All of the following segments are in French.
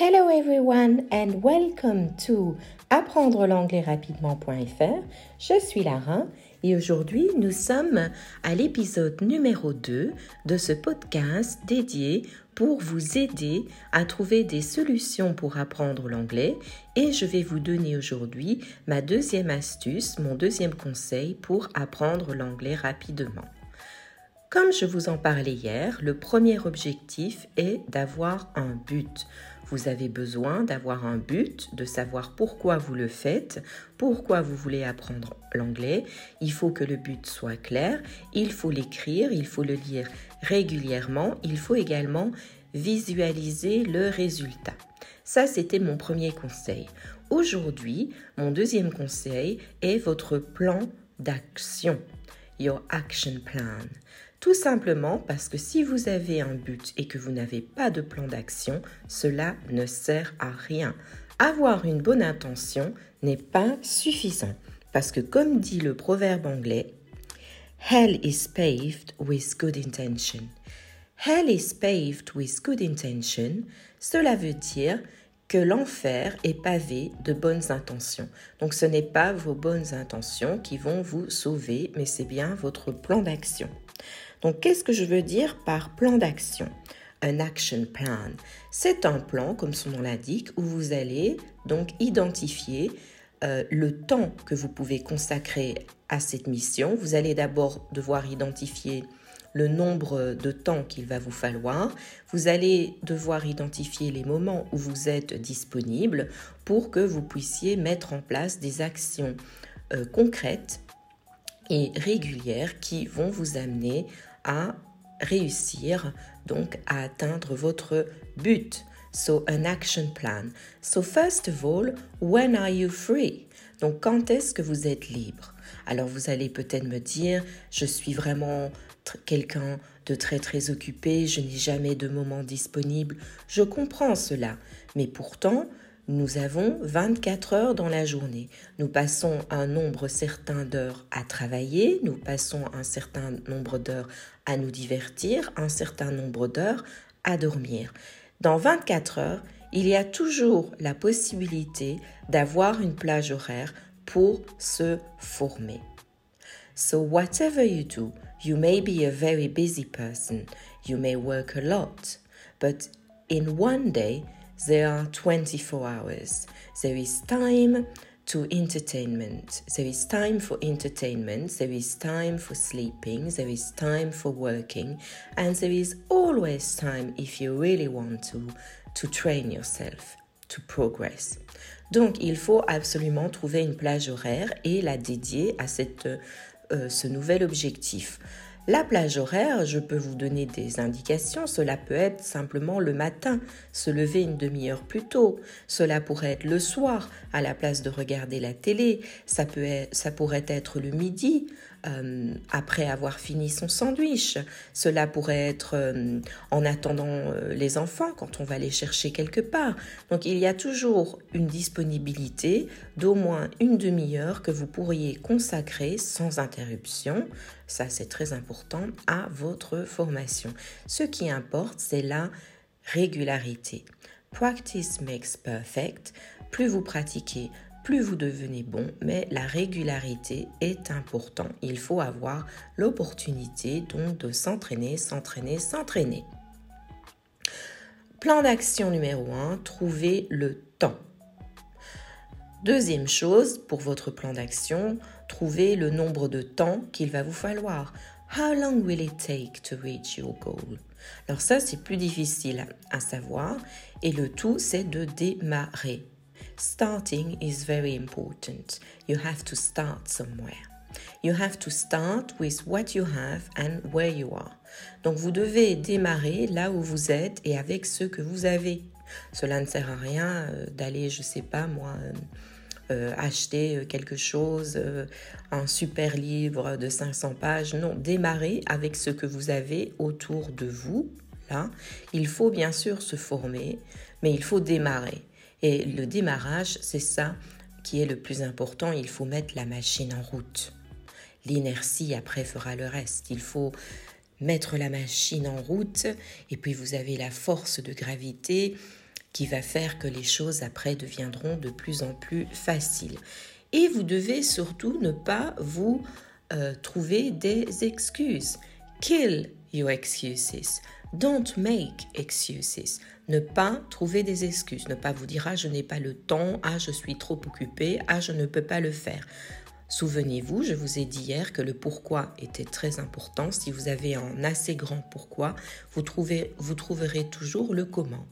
Hello everyone and welcome to apprendre l'anglais rapidement.fr. Je suis Lara et aujourd'hui nous sommes à l'épisode numéro 2 de ce podcast dédié pour vous aider à trouver des solutions pour apprendre l'anglais et je vais vous donner aujourd'hui ma deuxième astuce, mon deuxième conseil pour apprendre l'anglais rapidement. Comme je vous en parlais hier, le premier objectif est d'avoir un but. Vous avez besoin d'avoir un but, de savoir pourquoi vous le faites, pourquoi vous voulez apprendre l'anglais. Il faut que le but soit clair, il faut l'écrire, il faut le lire régulièrement, il faut également visualiser le résultat. Ça, c'était mon premier conseil. Aujourd'hui, mon deuxième conseil est votre plan d'action, your action plan. Tout simplement parce que si vous avez un but et que vous n'avez pas de plan d'action, cela ne sert à rien. Avoir une bonne intention n'est pas suffisant. Parce que comme dit le proverbe anglais, Hell is paved with good intention. Hell is paved with good intention, cela veut dire que l'enfer est pavé de bonnes intentions. Donc ce n'est pas vos bonnes intentions qui vont vous sauver, mais c'est bien votre plan d'action. Donc, qu'est-ce que je veux dire par plan d'action? Un action plan. C'est un plan, comme son nom l'indique, où vous allez donc identifier euh, le temps que vous pouvez consacrer à cette mission. Vous allez d'abord devoir identifier le nombre de temps qu'il va vous falloir. Vous allez devoir identifier les moments où vous êtes disponible pour que vous puissiez mettre en place des actions euh, concrètes et régulières qui vont vous amener à réussir, donc à atteindre votre but. So, an action plan. So, first of all, when are you free? Donc, quand est-ce que vous êtes libre? Alors, vous allez peut-être me dire, je suis vraiment quelqu'un de très très occupé, je n'ai jamais de moment disponible. Je comprends cela, mais pourtant, nous avons 24 heures dans la journée. Nous passons un nombre certain d'heures à travailler, nous passons un certain nombre d'heures à nous divertir, un certain nombre d'heures à dormir. Dans 24 heures, il y a toujours la possibilité d'avoir une plage horaire pour se former. So whatever you do, you may be a very busy person, you may work a lot, but in one day, There are 24 hours. There is time to entertainment. There is time for entertainment. There is time for sleeping. There is time for working. And there is always time if you really want to, to train yourself, to progress. Donc, il faut absolument trouver une plage horaire et la dédier à cette, euh, ce nouvel objectif. La plage horaire, je peux vous donner des indications. Cela peut être simplement le matin, se lever une demi-heure plus tôt. Cela pourrait être le soir, à la place de regarder la télé. Ça, peut être, ça pourrait être le midi, euh, après avoir fini son sandwich. Cela pourrait être euh, en attendant euh, les enfants quand on va les chercher quelque part. Donc il y a toujours une disponibilité d'au moins une demi-heure que vous pourriez consacrer sans interruption. Ça c'est très important à votre formation. Ce qui importe, c'est la régularité. Practice makes perfect. Plus vous pratiquez, plus vous devenez bon, mais la régularité est importante. Il faut avoir l'opportunité donc de s'entraîner, s'entraîner, s'entraîner. Plan d'action numéro 1, trouver le temps. Deuxième chose, pour votre plan d'action, trouver le nombre de temps qu'il va vous falloir. How long will it take to reach your goal? Alors ça, c'est plus difficile à savoir et le tout, c'est de démarrer. Starting is very important. You have to start somewhere. You have to start with what you have and where you are. Donc vous devez démarrer là où vous êtes et avec ce que vous avez. Cela ne sert à rien euh, d'aller, je sais pas moi, euh, euh, acheter quelque chose, un super livre de 500 pages. Non, démarrer avec ce que vous avez autour de vous. Là, il faut bien sûr se former, mais il faut démarrer. Et le démarrage, c'est ça qui est le plus important. Il faut mettre la machine en route. L'inertie, après, fera le reste. Il faut mettre la machine en route et puis vous avez la force de gravité qui va faire que les choses après deviendront de plus en plus faciles. Et vous devez surtout ne pas vous euh, trouver des excuses. Kill your excuses. Don't make excuses. Ne pas trouver des excuses. Ne pas vous dire ah je n'ai pas le temps, ah je suis trop occupé, ah je ne peux pas le faire. Souvenez-vous, je vous ai dit hier que le pourquoi était très important. Si vous avez un assez grand pourquoi, vous, trouvez, vous trouverez toujours le comment.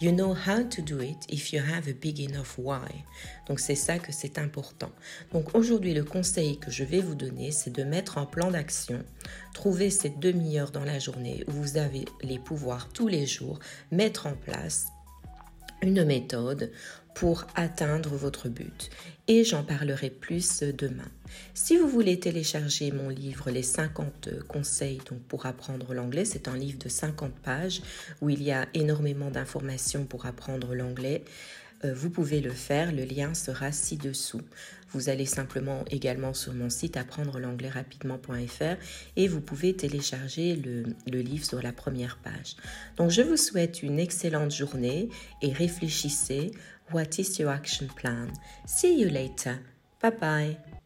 You know how to do it if you have a big enough why. Donc c'est ça que c'est important. Donc aujourd'hui, le conseil que je vais vous donner, c'est de mettre en plan d'action. Trouver cette demi-heure dans la journée où vous avez les pouvoirs tous les jours, mettre en place une méthode pour atteindre votre but. Et j'en parlerai plus demain. Si vous voulez télécharger mon livre Les 50 conseils pour apprendre l'anglais, c'est un livre de 50 pages où il y a énormément d'informations pour apprendre l'anglais. Euh, vous pouvez le faire, le lien sera ci-dessous. Vous allez simplement également sur mon site apprendre l'anglais rapidement.fr et vous pouvez télécharger le, le livre sur la première page. Donc je vous souhaite une excellente journée et réfléchissez, what is your action plan? See you later. Bye bye.